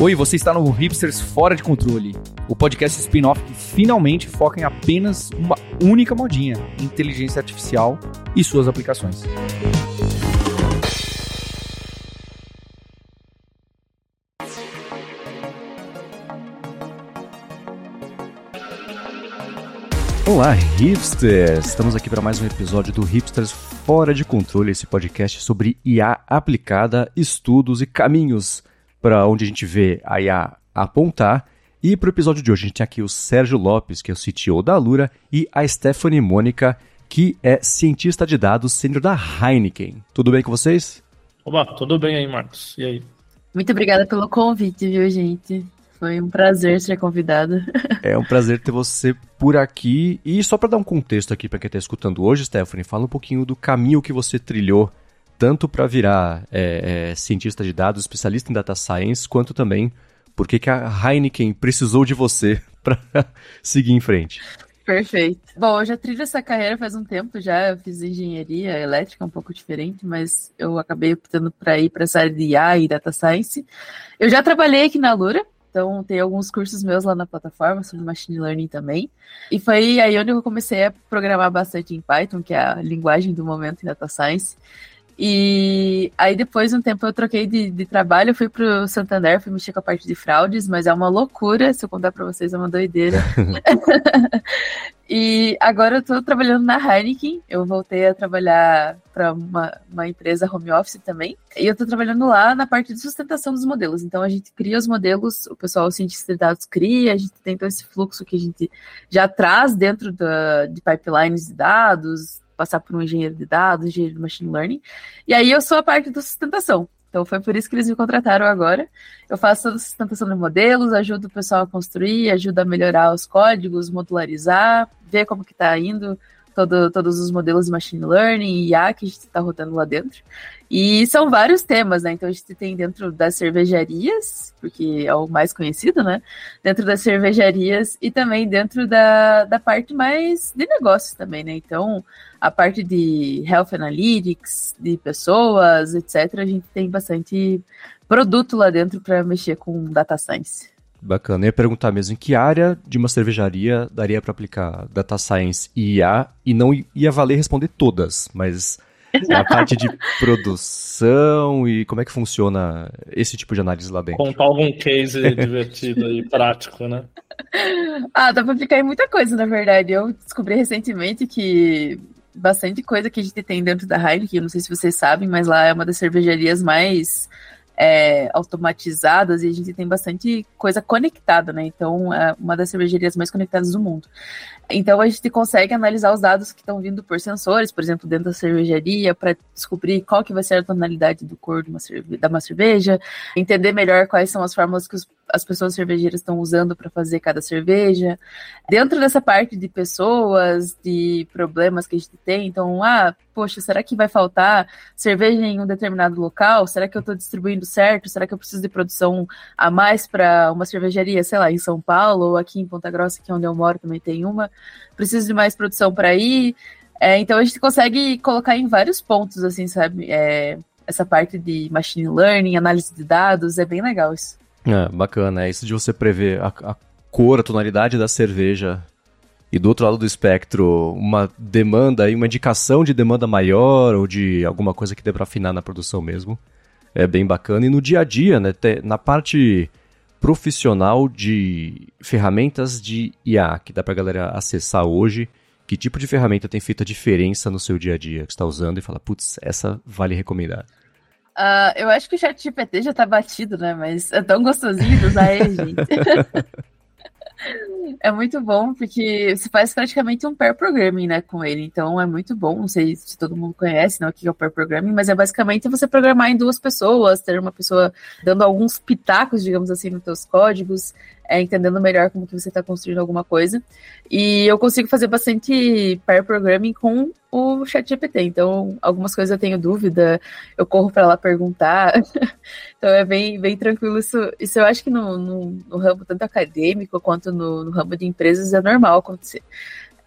Oi, você está no Hipsters Fora de Controle, o podcast spin-off que finalmente foca em apenas uma única modinha: inteligência artificial e suas aplicações. Olá, hipsters! Estamos aqui para mais um episódio do Hipsters Fora de Controle, esse podcast sobre IA aplicada, estudos e caminhos para onde a gente vê a IA apontar. E para o episódio de hoje, a gente tem aqui o Sérgio Lopes, que é o CTO da Lura, e a Stephanie Mônica, que é cientista de dados sênior da Heineken. Tudo bem com vocês? Oba, tudo bem aí, Marcos. E aí? Muito obrigada pelo convite, viu, gente? Foi um prazer ser convidada. É um prazer ter você por aqui. E só para dar um contexto aqui para quem está escutando hoje, Stephanie, fala um pouquinho do caminho que você trilhou tanto para virar é, é, cientista de dados, especialista em data science, quanto também porque que a Heineken precisou de você para seguir em frente. Perfeito. Bom, eu já trilho essa carreira faz um tempo já. Eu fiz engenharia elétrica, um pouco diferente, mas eu acabei optando para ir para essa área de IA e data science. Eu já trabalhei aqui na Lura, então tem alguns cursos meus lá na plataforma sobre machine learning também. E foi aí onde eu comecei a programar bastante em Python, que é a linguagem do momento em data science. E aí depois um tempo eu troquei de, de trabalho, fui pro Santander, fui mexer com a parte de fraudes, mas é uma loucura, se eu contar para vocês é uma doideira. e agora eu tô trabalhando na Heineken, eu voltei a trabalhar para uma, uma empresa home office também, e eu tô trabalhando lá na parte de sustentação dos modelos. Então a gente cria os modelos, o pessoal o cientista de dados cria, a gente tem todo esse fluxo que a gente já traz dentro da, de pipelines de dados, passar por um engenheiro de dados, engenheiro de machine learning. E aí eu sou a parte da sustentação. Então foi por isso que eles me contrataram agora. Eu faço toda a sustentação de modelos, ajudo o pessoal a construir, ajudo a melhorar os códigos, modularizar, ver como que está indo todo, todos os modelos de machine learning e IA que a gente está rodando lá dentro. E são vários temas, né? Então a gente tem dentro das cervejarias, porque é o mais conhecido, né? Dentro das cervejarias e também dentro da, da parte mais de negócios também, né? Então, a parte de health analytics, de pessoas, etc., a gente tem bastante produto lá dentro para mexer com data science. Bacana. Eu ia perguntar mesmo em que área de uma cervejaria daria para aplicar data science e IA e não ia valer responder todas, mas a parte de produção e como é que funciona esse tipo de análise lá dentro. Contar algum case divertido e prático, né? Ah, dá para aplicar em muita coisa, na verdade. Eu descobri recentemente que bastante coisa que a gente tem dentro da Heineken, não sei se vocês sabem, mas lá é uma das cervejarias mais é, automatizadas e a gente tem bastante coisa conectada, né? Então, é uma das cervejarias mais conectadas do mundo. Então, a gente consegue analisar os dados que estão vindo por sensores, por exemplo, dentro da cervejaria, para descobrir qual que vai ser a tonalidade do cor de uma cerveja, da uma cerveja, entender melhor quais são as fórmulas que os as pessoas cervejeiras estão usando para fazer cada cerveja. Dentro dessa parte de pessoas, de problemas que a gente tem, então, ah, poxa, será que vai faltar cerveja em um determinado local? Será que eu estou distribuindo certo? Será que eu preciso de produção a mais para uma cervejaria, sei lá, em São Paulo ou aqui em Ponta Grossa, que é onde eu moro, também tem uma? Preciso de mais produção para ir? É, então a gente consegue colocar em vários pontos, assim, sabe? É, essa parte de machine learning, análise de dados, é bem legal isso. É, bacana. É isso de você prever a, a cor, a tonalidade da cerveja e do outro lado do espectro uma demanda e uma indicação de demanda maior ou de alguma coisa que dê para afinar na produção mesmo. É bem bacana. E no dia a dia, né, na parte profissional de ferramentas de IA que dá para galera acessar hoje, que tipo de ferramenta tem feito a diferença no seu dia a dia que está usando e fala, putz, essa vale recomendar. Uh, eu acho que o chat GPT já tá batido, né? Mas é tão gostosinho de usar ele, gente. é muito bom, porque você faz praticamente um pair programming, né, com ele. Então é muito bom. Não sei se todo mundo conhece, né, o que é o pair programming, mas é basicamente você programar em duas pessoas, ter uma pessoa dando alguns pitacos, digamos assim, nos teus códigos, é, entendendo melhor como que você está construindo alguma coisa. E eu consigo fazer bastante pair programming com o ChatGPT. Então, algumas coisas eu tenho dúvida, eu corro para lá perguntar. então, é bem, bem tranquilo isso. Isso eu acho que no, no, no ramo tanto acadêmico quanto no, no ramo de empresas é normal acontecer.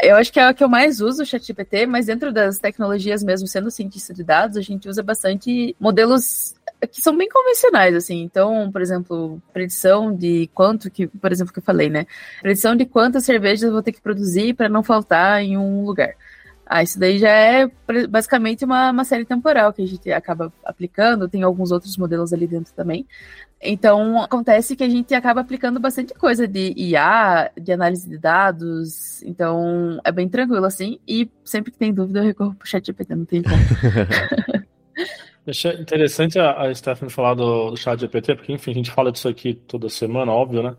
Eu acho que é a que eu mais uso o ChatGPT, mas dentro das tecnologias mesmo, sendo cientista de dados, a gente usa bastante modelos que são bem convencionais, assim. Então, por exemplo, predição de quanto que, por exemplo, que eu falei, né? Predição de quantas cervejas eu vou ter que produzir para não faltar em um lugar. Ah, isso daí já é basicamente uma, uma série temporal que a gente acaba aplicando, tem alguns outros modelos ali dentro também. Então, acontece que a gente acaba aplicando bastante coisa de IA, de análise de dados, então é bem tranquilo assim, e sempre que tem dúvida eu recorro pro chat GPT, não tem como. Achei interessante a, a Stephanie falar do, do chat GPT, porque, enfim, a gente fala disso aqui toda semana, óbvio, né?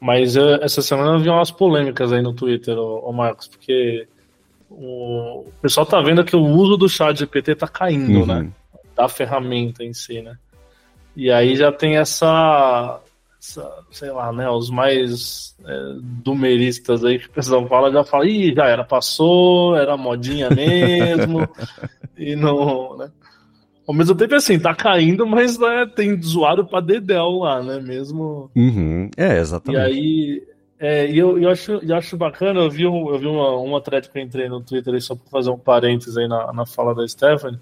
Mas eu, essa semana eu vi umas polêmicas aí no Twitter, o, Marcos, porque o, o pessoal tá vendo que o uso do chat GPT tá caindo, né? uhum. né? Da ferramenta em si, né? E aí já tem essa, essa sei lá, né? Os mais é, dumeristas aí que o pessoal fala, já fala, ih, já era, passou, era modinha mesmo, e não, né? Ao mesmo tempo, assim, tá caindo, mas né, tem zoado pra Dedel lá, né? Mesmo. Uhum. É, exatamente. E aí. É, e eu, eu, acho, eu acho bacana, eu vi, eu vi uma, uma thread que eu entrei no Twitter aí, só pra fazer um parênteses aí na, na fala da Stephanie.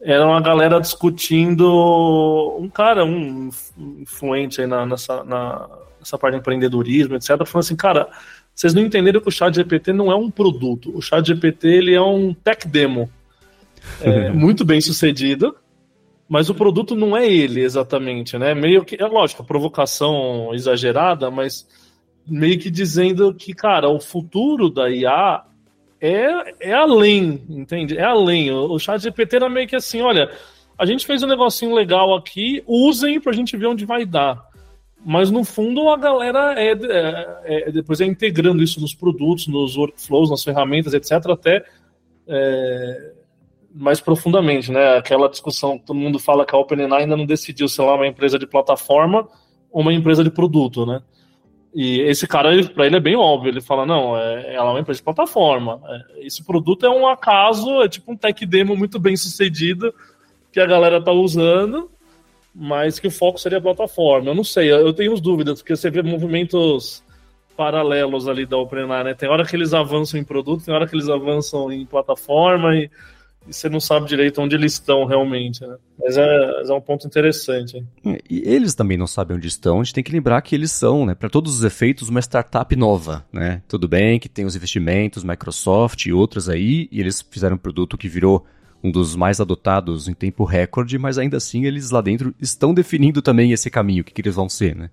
Era uma galera discutindo. Um cara, um influente aí na, nessa, na, nessa parte de empreendedorismo, etc., falando assim, cara, vocês não entenderam que o chat GPT não é um produto. O chat GPT ele é um tech demo é, muito bem sucedido, mas o produto não é ele exatamente, né? Meio que, é lógico, provocação exagerada, mas meio que dizendo que, cara, o futuro da IA é, é além, entende? É além. O, o chat GPT era meio que assim, olha, a gente fez um negocinho legal aqui, usem pra gente ver onde vai dar. Mas no fundo a galera é, é, é depois é integrando isso nos produtos, nos workflows, nas ferramentas, etc., até é, mais profundamente, né? Aquela discussão, todo mundo fala que a OpenAI ainda não decidiu se ela é uma empresa de plataforma ou uma empresa de produto, né? E esse cara, para ele é bem óbvio, ele fala, não, é, ela é uma empresa de plataforma. É, esse produto é um acaso, é tipo um tech demo muito bem sucedido que a galera tá usando, mas que o foco seria a plataforma. Eu não sei, eu tenho dúvidas, porque você vê movimentos paralelos ali da OpenAI, né? Tem hora que eles avançam em produto, tem hora que eles avançam em plataforma e e você não sabe direito onde eles estão realmente, né? Mas é, é um ponto interessante. E eles também não sabem onde estão, a gente tem que lembrar que eles são, né, para todos os efeitos, uma startup nova, né? Tudo bem que tem os investimentos, Microsoft e outras aí, e eles fizeram um produto que virou um dos mais adotados em tempo recorde, mas ainda assim eles lá dentro estão definindo também esse caminho, o que, que eles vão ser, né?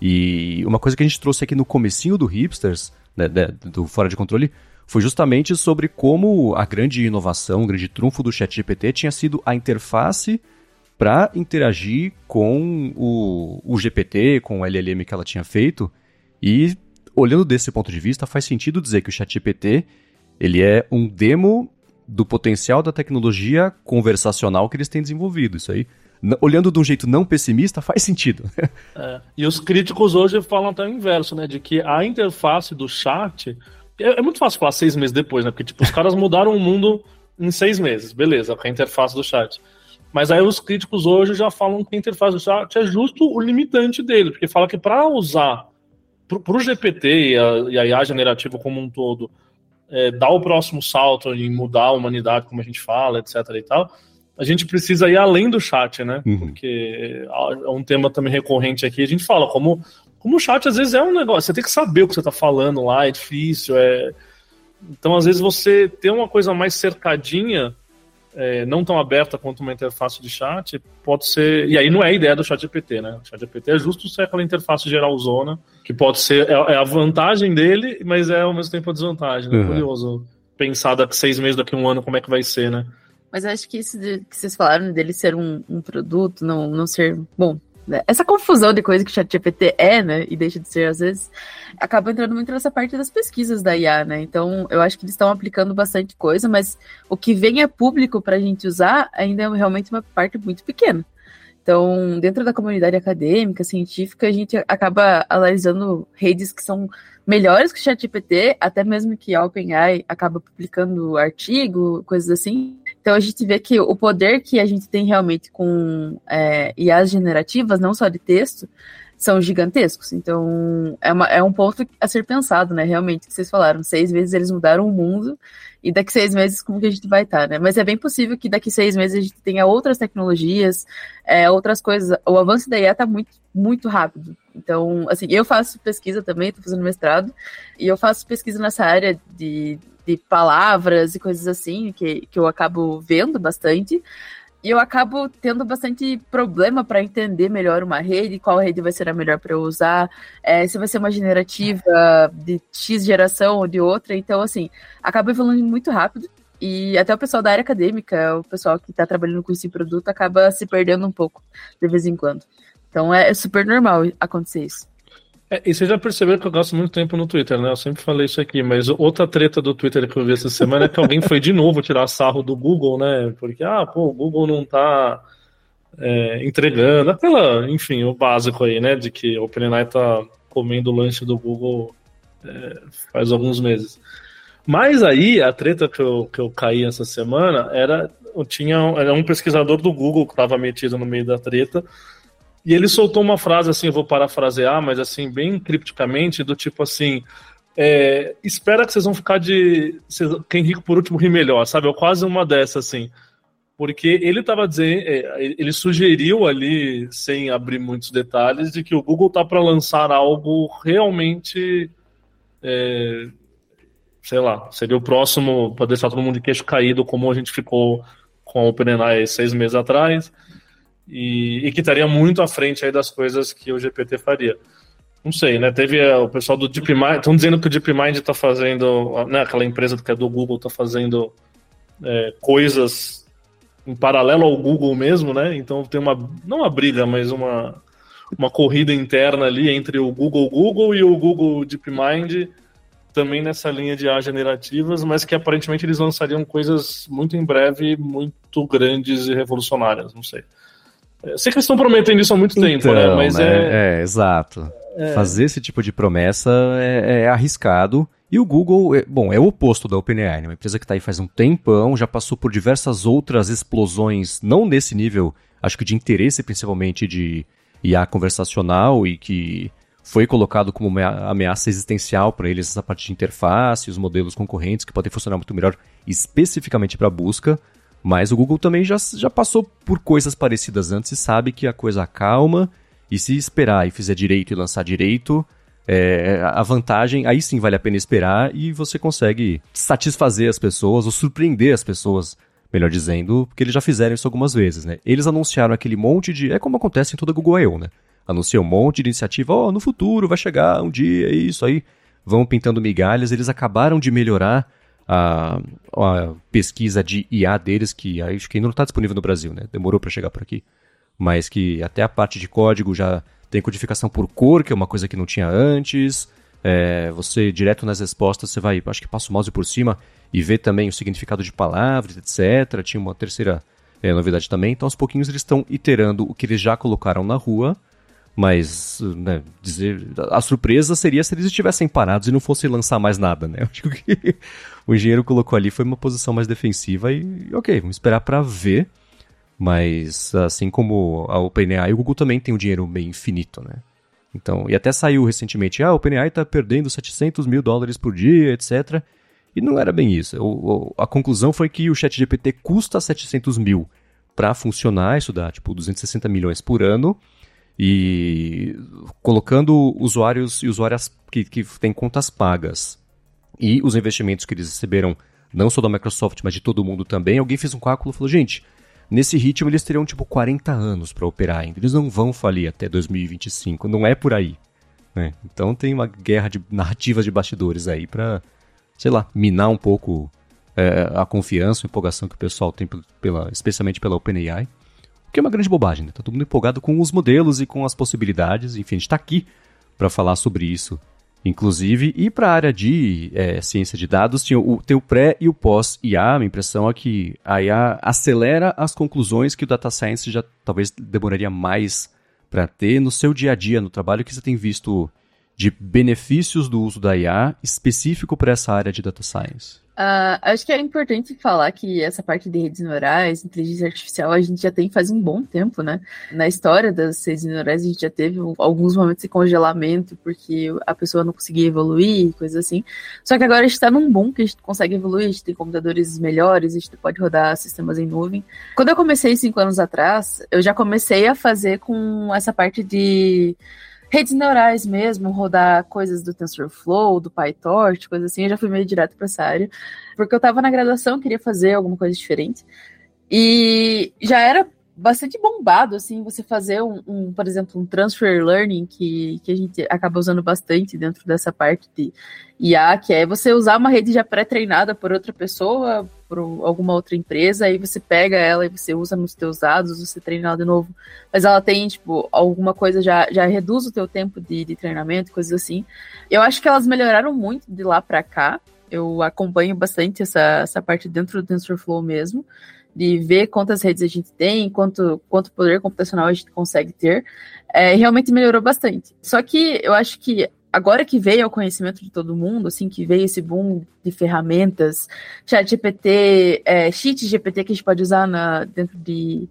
E uma coisa que a gente trouxe aqui no comecinho do Hipsters, né, do Fora de Controle, foi justamente sobre como a grande inovação, o grande trunfo do ChatGPT tinha sido a interface para interagir com o, o GPT, com o LLM que ela tinha feito. E olhando desse ponto de vista, faz sentido dizer que o ChatGPT ele é um demo do potencial da tecnologia conversacional que eles têm desenvolvido. Isso aí, olhando de um jeito não pessimista, faz sentido. É, e os críticos hoje falam até o inverso, né? De que a interface do chat é, é, muito fácil falar seis meses depois, né? Porque, tipo, os caras mudaram o mundo em seis meses, beleza, com a interface do chat. Mas aí os críticos hoje já falam que a interface do chat é justo o limitante dele, porque fala que para usar para o GPT e a, e a IA generativa como um todo é, dar o próximo salto e mudar a humanidade, como a gente fala, etc. e tal, a gente precisa ir além do chat, né? Uhum. Porque é um tema também recorrente aqui. A gente fala como como o chat às vezes é um negócio, você tem que saber o que você está falando lá, é difícil, é. Então, às vezes, você ter uma coisa mais cercadinha, é, não tão aberta quanto uma interface de chat, pode ser. E aí não é a ideia do chat GPT, né? O chat GPT é justo ser aquela interface geralzona, que pode ser. É, é, a vantagem dele, mas é ao mesmo tempo a desvantagem. Né? Uhum. Curioso pensar daqui seis meses, daqui um ano, como é que vai ser, né? Mas acho que isso de, que vocês falaram dele ser um, um produto, não, não ser. Bom, né? Essa confusão de coisa que o ChatGPT é, né, e deixa de ser às vezes, acaba entrando muito nessa parte das pesquisas da IA, né? Então, eu acho que eles estão aplicando bastante coisa, mas o que vem a público para a gente usar ainda é realmente uma parte muito pequena. Então, dentro da comunidade acadêmica, científica, a gente acaba analisando redes que são melhores que o ChatGPT, até mesmo que a OpenAI acaba publicando artigo, coisas assim. Então a gente vê que o poder que a gente tem realmente com é, IAs generativas, não só de texto, são gigantescos. Então, é, uma, é um ponto a ser pensado, né? Realmente, que vocês falaram. Seis meses eles mudaram o mundo, e daqui seis meses como que a gente vai estar, né? Mas é bem possível que daqui seis meses a gente tenha outras tecnologias, é, outras coisas. O avanço da IA está muito, muito rápido. Então, assim, eu faço pesquisa também, estou fazendo mestrado, e eu faço pesquisa nessa área de, de palavras e coisas assim, que, que eu acabo vendo bastante. E eu acabo tendo bastante problema para entender melhor uma rede, qual rede vai ser a melhor para eu usar, é, se vai ser uma generativa de X geração ou de outra. Então, assim, acaba evoluindo muito rápido. E até o pessoal da área acadêmica, o pessoal que está trabalhando com esse produto, acaba se perdendo um pouco de vez em quando. Então é super normal acontecer isso. É, e você já percebeu que eu gasto muito tempo no Twitter, né? Eu sempre falei isso aqui, mas outra treta do Twitter que eu vi essa semana é que alguém foi de novo tirar sarro do Google, né? Porque, ah, pô, o Google não tá é, entregando, aquela, enfim, o básico aí, né? De que o OpenAI tá comendo o lanche do Google é, faz alguns meses. Mas aí, a treta que eu, que eu caí essa semana era, eu tinha, era um pesquisador do Google que estava metido no meio da treta, e ele soltou uma frase assim, eu vou parafrasear, mas assim, bem cripticamente, do tipo assim. É, espera que vocês vão ficar de. Quem rico por último ri melhor, sabe? É quase uma dessas, assim. Porque ele estava dizendo, é, ele sugeriu ali, sem abrir muitos detalhes, de que o Google tá para lançar algo realmente. É, sei lá, seria o próximo para deixar todo mundo de queixo caído, como a gente ficou com a OpenAI seis meses atrás e, e, que estaria muito à frente aí das coisas que o GPT faria. Não sei, né? Teve uh, o pessoal do DeepMind, estão dizendo que o DeepMind está fazendo, né, aquela empresa que é do Google está fazendo é, coisas em paralelo ao Google mesmo, né? Então tem uma, não uma briga, mas uma, uma corrida interna ali entre o Google Google e o Google DeepMind, também nessa linha de A generativas, mas que aparentemente eles lançariam coisas muito em breve, muito grandes e revolucionárias, não sei. Eu sei que eles estão prometendo isso há muito então, tempo, né? Mas né? é... é. exato. É. Fazer esse tipo de promessa é, é arriscado. E o Google, é, bom, é o oposto da OpenAI, né? uma empresa que está aí faz um tempão, já passou por diversas outras explosões, não nesse nível, acho que de interesse principalmente de IA conversacional e que foi colocado como uma ameaça existencial para eles essa parte de interface, os modelos concorrentes que podem funcionar muito melhor especificamente para busca. Mas o Google também já, já passou por coisas parecidas antes e sabe que a coisa acalma e se esperar e fizer direito e lançar direito, é, a vantagem, aí sim vale a pena esperar e você consegue satisfazer as pessoas ou surpreender as pessoas, melhor dizendo, porque eles já fizeram isso algumas vezes, né? Eles anunciaram aquele monte de. É como acontece em toda a Google I.O., né? Anunciam um monte de iniciativa, ó, oh, no futuro vai chegar um dia, isso aí. Vão pintando migalhas, eles acabaram de melhorar a, a pesquisa de IA deles, que acho que ainda não está disponível no Brasil, né? Demorou para chegar por aqui. Mas que até a parte de código já tem codificação por cor, que é uma coisa que não tinha antes. É, você, direto nas respostas, você vai, acho que passa o mouse por cima e vê também o significado de palavras, etc. Tinha uma terceira é, novidade também. Então, aos pouquinhos, eles estão iterando o que eles já colocaram na rua mas né, dizer, a surpresa seria se eles estivessem parados e não fossem lançar mais nada, né? Acho que o engenheiro colocou ali foi uma posição mais defensiva e ok, vamos esperar para ver. Mas assim como a OpenAI, o Google também tem um dinheiro meio infinito, né? Então, e até saiu recentemente, ah, a OpenAI está perdendo 700 mil dólares por dia, etc. E não era bem isso. O, o, a conclusão foi que o ChatGPT custa 700 mil para funcionar, isso dá tipo 260 milhões por ano e colocando usuários e usuárias que, que têm contas pagas e os investimentos que eles receberam, não só da Microsoft, mas de todo mundo também, alguém fez um cálculo e falou, gente, nesse ritmo eles teriam tipo 40 anos para operar ainda, eles não vão falir até 2025, não é por aí. Né? Então tem uma guerra de narrativas de bastidores aí para, sei lá, minar um pouco é, a confiança, a empolgação que o pessoal tem, pela, especialmente pela OpenAI que é uma grande bobagem, né? Tá todo mundo empolgado com os modelos e com as possibilidades, enfim, a gente tá aqui para falar sobre isso, inclusive, e para a área de é, ciência de dados, tinha o, tem o pré e o pós-IA, a minha impressão é que a IA acelera as conclusões que o data science já talvez demoraria mais para ter no seu dia a dia, no trabalho que você tem visto de benefícios do uso da IA específico para essa área de data science? Uh, acho que é importante falar que essa parte de redes neurais, inteligência artificial, a gente já tem faz um bom tempo, né? Na história das redes neurais, a gente já teve alguns momentos de congelamento, porque a pessoa não conseguia evoluir, coisas assim. Só que agora a gente está num boom que a gente consegue evoluir, a gente tem computadores melhores, a gente pode rodar sistemas em nuvem. Quando eu comecei cinco anos atrás, eu já comecei a fazer com essa parte de redes neurais mesmo, rodar coisas do TensorFlow, do PyTorch, coisas assim, eu já fui meio direto para essa área, porque eu estava na graduação, queria fazer alguma coisa diferente. E já era bastante bombado, assim, você fazer um, um, por exemplo, um transfer learning que, que a gente acaba usando bastante dentro dessa parte de IA, que é você usar uma rede já pré-treinada por outra pessoa, por alguma outra empresa, aí você pega ela e você usa nos teus dados, você treina ela de novo, mas ela tem, tipo, alguma coisa já, já reduz o teu tempo de, de treinamento, coisas assim. Eu acho que elas melhoraram muito de lá para cá, eu acompanho bastante essa, essa parte dentro do TensorFlow mesmo, de ver quantas redes a gente tem, quanto, quanto poder computacional a gente consegue ter, é, realmente melhorou bastante. Só que eu acho que agora que veio ao conhecimento de todo mundo, assim, que veio esse boom de ferramentas, chat GPT, é, cheat GPT que a gente pode usar na, dentro de,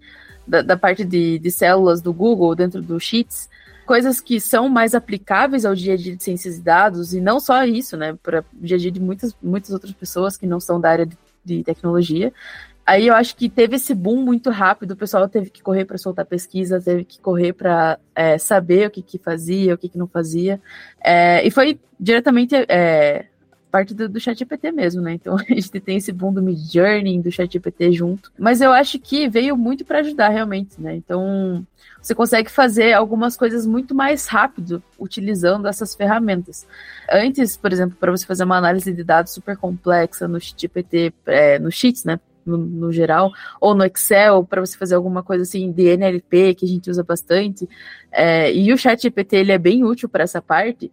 da, da parte de, de células do Google, dentro do Sheets, coisas que são mais aplicáveis ao dia a dia de ciências e dados, e não só isso, né, para o dia a dia de muitas, muitas outras pessoas que não são da área de, de tecnologia, Aí eu acho que teve esse boom muito rápido, o pessoal teve que correr para soltar pesquisa, teve que correr para é, saber o que, que fazia, o que, que não fazia. É, e foi diretamente é, parte do, do ChatGPT mesmo, né? Então a gente tem esse boom do Mid Journey, do ChatGPT junto. Mas eu acho que veio muito para ajudar realmente, né? Então você consegue fazer algumas coisas muito mais rápido utilizando essas ferramentas. Antes, por exemplo, para você fazer uma análise de dados super complexa no ChatGPT, é, no Sheets, né? No, no geral, ou no Excel, para você fazer alguma coisa assim de NLP, que a gente usa bastante. É, e o chat GPT ele é bem útil para essa parte.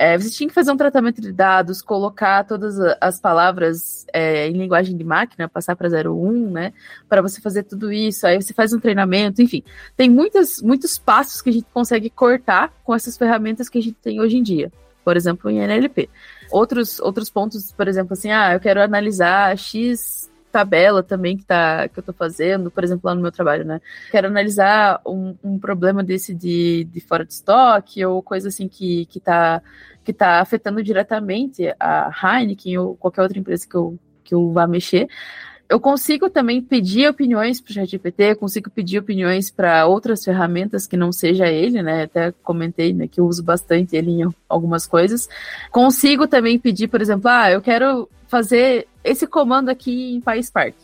É, você tinha que fazer um tratamento de dados, colocar todas as palavras é, em linguagem de máquina, passar para 01, né? Para você fazer tudo isso. Aí você faz um treinamento, enfim. Tem muitos, muitos passos que a gente consegue cortar com essas ferramentas que a gente tem hoje em dia. Por exemplo, em NLP. Outros, outros pontos, por exemplo, assim, ah, eu quero analisar X tabela também que, tá, que eu tô fazendo, por exemplo, lá no meu trabalho, né? Quero analisar um, um problema desse de, de fora de estoque ou coisa assim que, que, tá, que tá afetando diretamente a Heineken ou qualquer outra empresa que eu, que eu vá mexer eu consigo também pedir opiniões para o ChatGPT, consigo pedir opiniões para outras ferramentas que não seja ele, né? Até comentei né, que eu uso bastante ele em algumas coisas. Consigo também pedir, por exemplo, ah, eu quero fazer esse comando aqui em PySpark.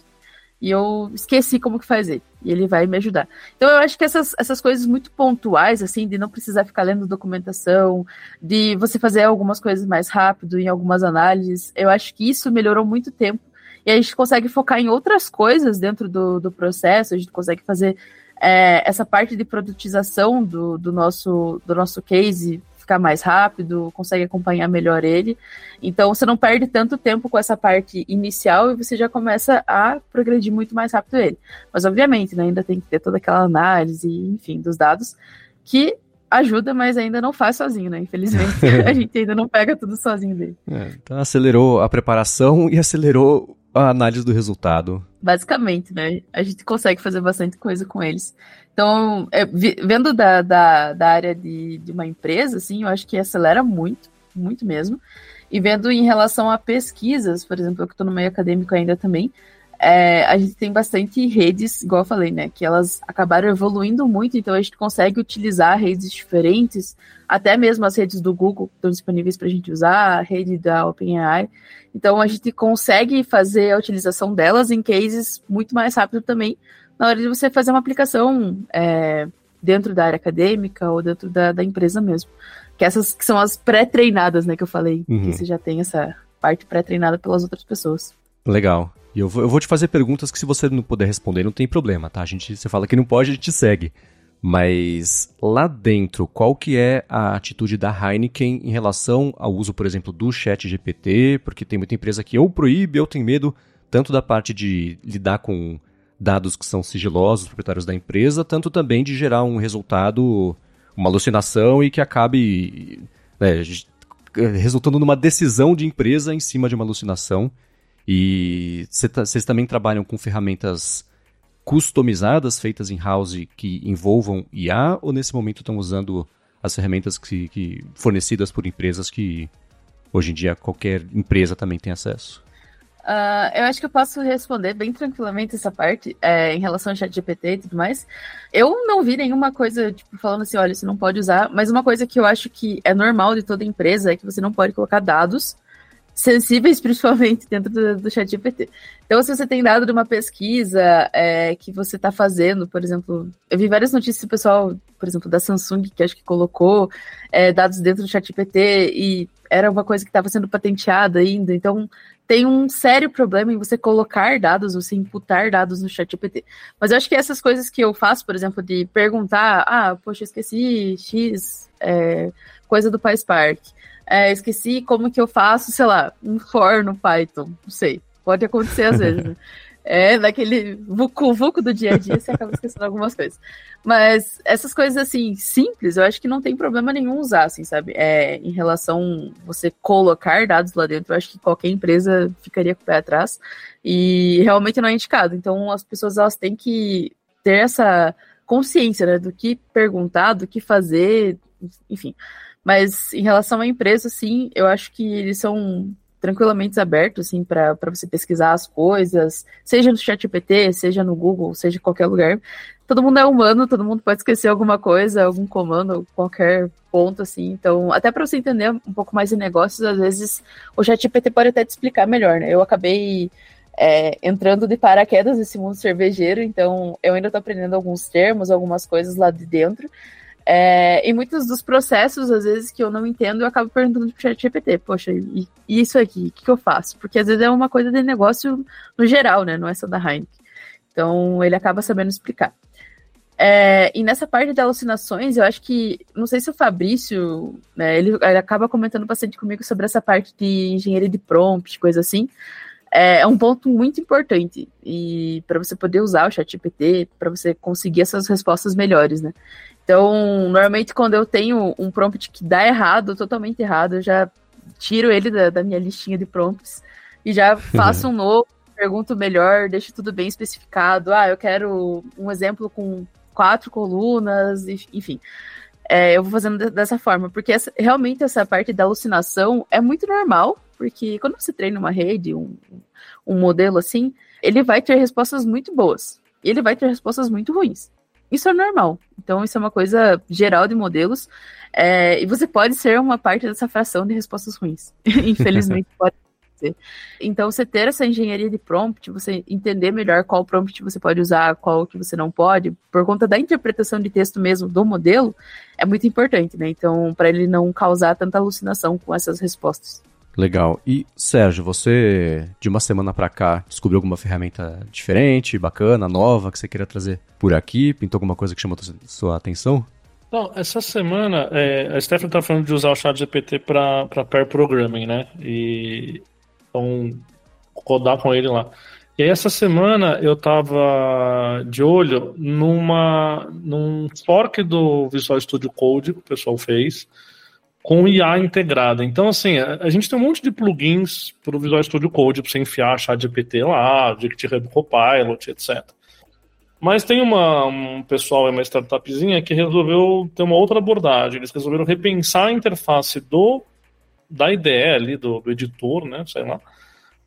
E eu esqueci como que faz ele. E ele vai me ajudar. Então eu acho que essas, essas coisas muito pontuais, assim, de não precisar ficar lendo documentação, de você fazer algumas coisas mais rápido em algumas análises, eu acho que isso melhorou muito tempo e a gente consegue focar em outras coisas dentro do, do processo, a gente consegue fazer é, essa parte de produtização do, do, nosso, do nosso case ficar mais rápido, consegue acompanhar melhor ele. Então você não perde tanto tempo com essa parte inicial e você já começa a progredir muito mais rápido ele. Mas obviamente, né, ainda tem que ter toda aquela análise, enfim, dos dados que ajuda, mas ainda não faz sozinho, né? Infelizmente, a gente ainda não pega tudo sozinho dele. É, então acelerou a preparação e acelerou a análise do resultado. Basicamente, né? A gente consegue fazer bastante coisa com eles. Então, é, vendo da, da, da área de, de uma empresa, assim, eu acho que acelera muito, muito mesmo. E vendo em relação a pesquisas, por exemplo, eu que estou no meio acadêmico ainda também, é, a gente tem bastante redes, igual eu falei, né? Que elas acabaram evoluindo muito, então a gente consegue utilizar redes diferentes, até mesmo as redes do Google estão disponíveis para a gente usar, a rede da OpenAI. Então a gente consegue fazer a utilização delas em cases muito mais rápido também, na hora de você fazer uma aplicação é, dentro da área acadêmica ou dentro da, da, empresa mesmo. Que essas que são as pré-treinadas, né, que eu falei, uhum. que você já tem essa parte pré-treinada pelas outras pessoas. Legal. E eu vou, eu vou te fazer perguntas que se você não puder responder, não tem problema, tá? A gente, você fala que não pode, a gente segue. Mas lá dentro, qual que é a atitude da Heineken em relação ao uso, por exemplo, do chat GPT? Porque tem muita empresa que ou proíbe ou tem medo tanto da parte de lidar com dados que são sigilosos, proprietários da empresa, tanto também de gerar um resultado, uma alucinação e que acabe é, resultando numa decisão de empresa em cima de uma alucinação. E vocês também trabalham com ferramentas customizadas, feitas em house, que envolvam IA, ou nesse momento estão usando as ferramentas que, que fornecidas por empresas que hoje em dia qualquer empresa também tem acesso? Uh, eu acho que eu posso responder bem tranquilamente essa parte é, em relação ao chat GPT e tudo mais. Eu não vi nenhuma coisa, tipo, falando assim, olha, você não pode usar, mas uma coisa que eu acho que é normal de toda empresa é que você não pode colocar dados sensíveis, principalmente dentro do, do chat GPT. Então, se você tem dado de uma pesquisa é, que você está fazendo, por exemplo, eu vi várias notícias do pessoal, por exemplo, da Samsung, que acho que colocou é, dados dentro do chat GPT e era uma coisa que estava sendo patenteada ainda, então tem um sério problema em você colocar dados, você imputar dados no chat GPT. Mas eu acho que essas coisas que eu faço, por exemplo, de perguntar, ah, poxa, esqueci X é, coisa do PySpark, é, esqueci como que eu faço, sei lá, um for no Python, não sei, pode acontecer às vezes, né? É, daquele vucu-vucu do dia a dia, você acaba esquecendo algumas coisas. Mas essas coisas, assim, simples, eu acho que não tem problema nenhum usar, assim, sabe? É, em relação você colocar dados lá dentro, eu acho que qualquer empresa ficaria com o pé atrás. E realmente não é indicado. Então, as pessoas, elas têm que ter essa consciência, né? Do que perguntar, do que fazer, enfim. Mas em relação à empresa, sim, eu acho que eles são tranquilamente abertos, assim, para você pesquisar as coisas, seja no ChatGPT, seja no Google, seja em qualquer lugar. Todo mundo é humano, todo mundo pode esquecer alguma coisa, algum comando, qualquer ponto, assim. Então, até para você entender um pouco mais de negócios, às vezes o ChatGPT pode até te explicar melhor, né? Eu acabei é, entrando de paraquedas nesse mundo cervejeiro, então eu ainda estou aprendendo alguns termos, algumas coisas lá de dentro. É, e muitos dos processos, às vezes, que eu não entendo, eu acabo perguntando pro chat GPT, poxa, e, e isso aqui, o que, que, eu faço? Porque às vezes é uma coisa de negócio no geral, né? Não é só da Heineken. Então, ele acaba sabendo explicar. É, e nessa parte de alucinações, eu acho que, não sei se o Fabrício, né, ele, ele acaba comentando bastante comigo sobre essa parte de engenharia de prompt, coisa assim. É, é um ponto muito importante e para você poder usar o ChatGPT, para você conseguir essas respostas melhores, né? Então, normalmente quando eu tenho um prompt que dá errado, totalmente errado, eu já tiro ele da, da minha listinha de prompts e já faço um novo, pergunto melhor, deixo tudo bem especificado. Ah, eu quero um exemplo com quatro colunas, enfim. É, eu vou fazendo dessa forma, porque essa, realmente essa parte da alucinação é muito normal, porque quando você treina uma rede, um, um modelo assim, ele vai ter respostas muito boas. E ele vai ter respostas muito ruins. Isso é normal. Então, isso é uma coisa geral de modelos. É, e você pode ser uma parte dessa fração de respostas ruins. Infelizmente, pode ser. Então, você ter essa engenharia de prompt, você entender melhor qual prompt você pode usar, qual que você não pode, por conta da interpretação de texto mesmo do modelo, é muito importante, né? Então, para ele não causar tanta alucinação com essas respostas. Legal. E Sérgio, você de uma semana para cá descobriu alguma ferramenta diferente, bacana, nova que você queira trazer por aqui? Pintou alguma coisa que chamou sua atenção? Não, essa semana é, a Stephanie tá falando de usar o chat GPT para pair programming, né? E então codar com ele lá. E aí essa semana eu tava de olho numa num fork do Visual Studio Code que o pessoal fez com IA integrada. Então, assim, a, gente tem um monte de plugins para o Visual Studio Code para você enfiar chat GPT lá, GitHub Copilot, etc. Mas tem uma, um pessoal, uma startupzinha, que resolveu ter uma outra abordagem. Eles resolveram repensar a interface do da IDE ali, do, do editor, né, sei lá,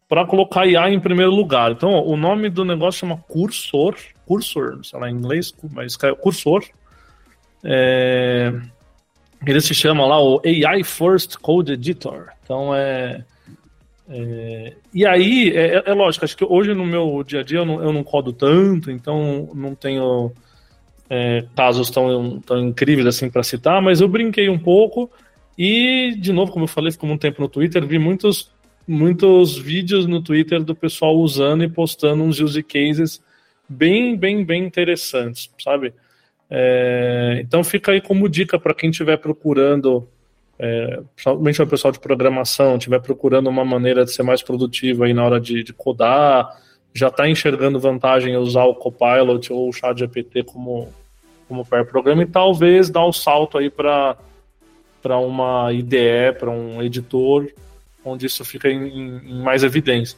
para colocar IA em primeiro lugar. Então, o nome do negócio chama Cursor, Cursor, sei lá em inglês, mas Cursor. É, ele se chama lá o AI First Code Editor. Então é. é e aí, é, é, lógico, acho que hoje no meu dia a dia eu não, eu não codo tanto, então não tenho é, casos tão, tão incríveis assim para citar, mas eu brinquei um pouco e, de novo, como eu falei, ficou um tempo no Twitter, vi muitos, muitos vídeos no Twitter do pessoal usando e postando uns use cases bem, bem, bem interessantes, sabe? É, então fica aí como dica para quem estiver procurando, é, principalmente o pessoal de programação, estiver procurando uma maneira de ser mais produtivo aí na hora de, de codar, já está enxergando vantagem em usar o Copilot ou o ChatGPT como, como pair programa e talvez dar o um salto aí para para uma IDE, para um editor, onde isso fica em, em, mais evidência.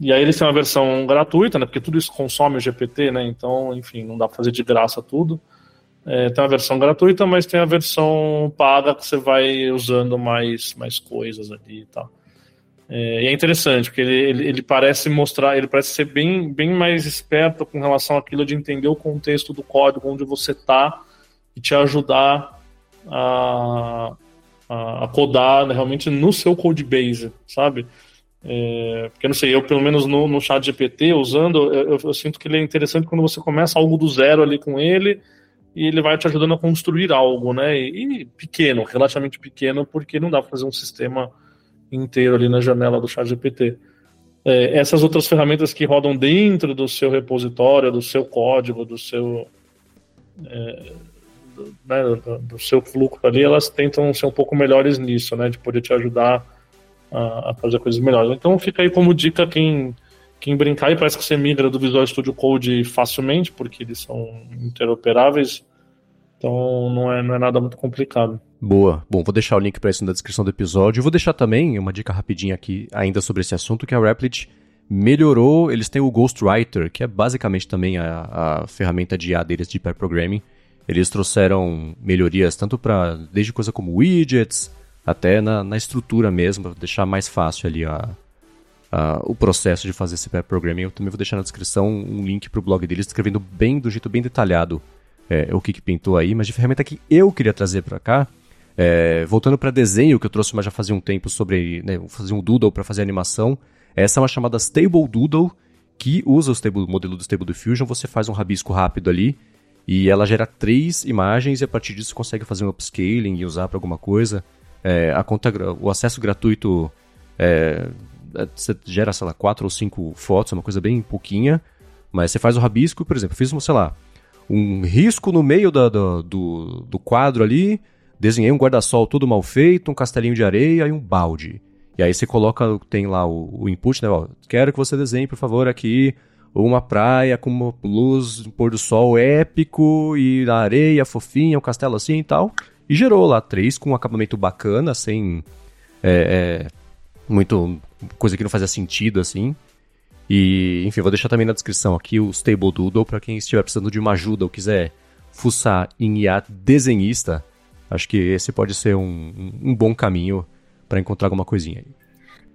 E aí eles têm uma versão gratuita, né? Porque tudo isso consome o GPT, né? Então, enfim, não dá para fazer de graça tudo. É, tem a versão gratuita, mas tem a versão paga que você vai usando mais, mais coisas ali e tal. É, e é interessante, porque ele, ele, ele, parece mostrar, ele parece ser bem, bem mais esperto com relação àquilo de entender o contexto do código onde você está e te ajudar a, a, a codar né, realmente no seu code base, sabe? É, porque não sei, eu pelo menos no, no chat GPT usando, eu, eu, sinto que ele é interessante quando você começa algo do zero ali com ele e ele vai te ajudando a construir algo, né? E, e pequeno, relativamente pequeno, porque não dá para fazer um sistema inteiro ali na janela do chat GPT. É, essas outras ferramentas que rodam dentro do seu repositório, do seu código, do seu é, do, né, do, do, seu fluxo ali, elas tentam ser um pouco melhores nisso, né, de poder te ajudar a, a, fazer coisas melhores. Então fica aí como dica quem quem brincar e parece que você migra do Visual Studio Code facilmente, porque eles são interoperáveis, então não é, não é nada muito complicado. Boa. Bom, vou deixar o link para isso na descrição do episódio. Vou deixar também uma dica rapidinha aqui ainda sobre esse assunto, que a Replit melhorou, eles têm o Ghostwriter, que é basicamente também a, a ferramenta de IA deles de pair programming. Eles trouxeram melhorias tanto para desde coisa como widgets até na, na estrutura mesmo, para deixar mais fácil ali a, a, o processo de fazer esse pair programming. Eu também vou deixar na descrição um link para o blog deles, descrevendo bem, do jeito bem detalhado, é, o que, que pintou aí. Mas de ferramenta que eu queria trazer para cá é, voltando para desenho, que eu trouxe mas já fazia um tempo sobre né, fazer um doodle para fazer animação, essa é uma chamada Stable Doodle, que usa o, stable, o modelo do Stable Diffusion, você faz um rabisco rápido ali, e ela gera três imagens, e a partir disso consegue fazer um upscaling e usar para alguma coisa. É, a conta, o acesso gratuito é, você gera, sei lá, quatro ou cinco fotos, é uma coisa bem pouquinha, mas você faz o rabisco, por exemplo, fiz, sei lá, um risco no meio da, do, do, quadro ali, desenhei um guarda-sol todo mal feito, um castelinho de areia e um balde. E aí você coloca, tem lá o, o input, né? Ó, quero que você desenhe, por favor, aqui uma praia com uma luz, um pôr do sol épico e na areia fofinha, um castelo assim e tal. E gerou lá três com um acabamento bacana, sem é, é, muito coisa que não fazia sentido assim. E, enfim, vou deixar também na descrição aqui o Stable Doodle para quem estiver precisando de uma ajuda ou quiser fuçar em IA desenhista. Acho que esse pode ser um, um bom caminho para encontrar alguma coisinha aí.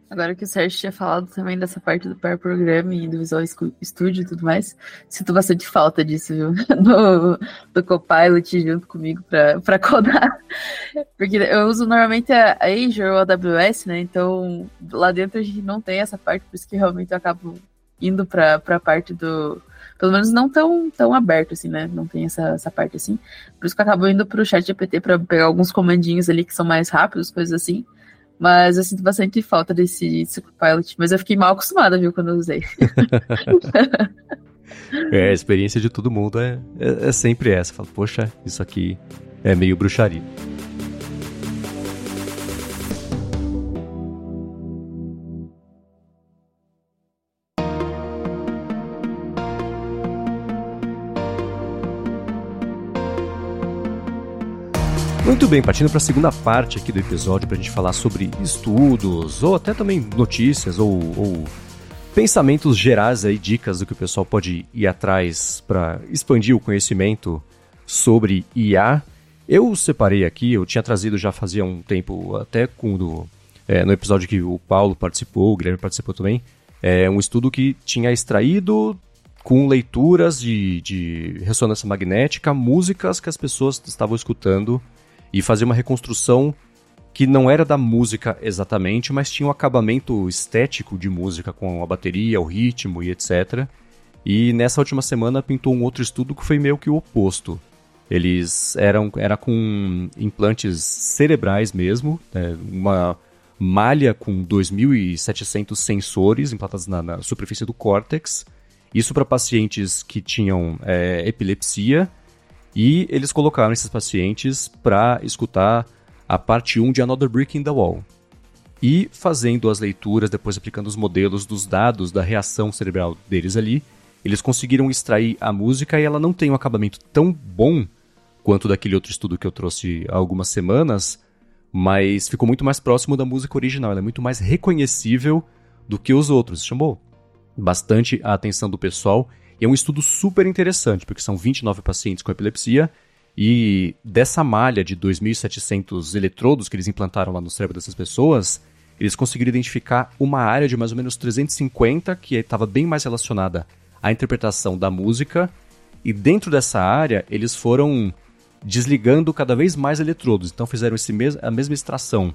Agora que o Sérgio tinha falado também dessa parte do pair programming e do Visual Studio e tudo mais, sinto bastante falta disso, viu? Do, do Copilot junto comigo para codar. Porque eu uso normalmente a Azure ou a AWS, né? Então lá dentro a gente não tem essa parte, por isso que realmente eu acabo indo para a parte do, pelo menos não tão, tão aberto, assim, né? Não tem essa, essa parte assim. Por isso que eu acabo indo pro chat GPT para pegar alguns comandinhos ali que são mais rápidos, coisas assim. Mas eu sinto bastante falta desse, Copilot. Mas eu fiquei mal acostumada, viu, quando eu usei. é, a experiência de todo mundo é, é, é sempre essa. Fala, poxa, isso aqui é meio bruxaria. Muito bem, partindo para a segunda parte aqui do episódio para a gente falar sobre estudos, ou até também notícias, ou, ou pensamentos gerais aí, dicas do que o pessoal pode ir atrás para expandir o conhecimento sobre IA. Eu separei aqui, eu tinha trazido já fazia um tempo, até quando, é, no episódio que o Paulo participou, o Guilherme participou também, é um estudo que tinha extraído com leituras de, de ressonância magnética, músicas que as pessoas estavam escutando e fazer uma reconstrução que não era da música exatamente, mas tinha um acabamento estético de música com a bateria, o ritmo e etc. E nessa última semana pintou um outro estudo que foi meio que o oposto. Eles eram era com implantes cerebrais mesmo, né, uma malha com 2.700 sensores implantados na, na superfície do córtex. Isso para pacientes que tinham é, epilepsia e eles colocaram esses pacientes para escutar a parte 1 de Another Brick in the Wall. E fazendo as leituras, depois aplicando os modelos dos dados da reação cerebral deles ali, eles conseguiram extrair a música e ela não tem um acabamento tão bom quanto daquele outro estudo que eu trouxe há algumas semanas, mas ficou muito mais próximo da música original, ela é muito mais reconhecível do que os outros. Chamou bastante a atenção do pessoal e é um estudo super interessante, porque são 29 pacientes com epilepsia e dessa malha de 2.700 eletrodos que eles implantaram lá no cérebro dessas pessoas, eles conseguiram identificar uma área de mais ou menos 350 que estava bem mais relacionada à interpretação da música e dentro dessa área eles foram desligando cada vez mais eletrodos. Então fizeram esse mes a mesma extração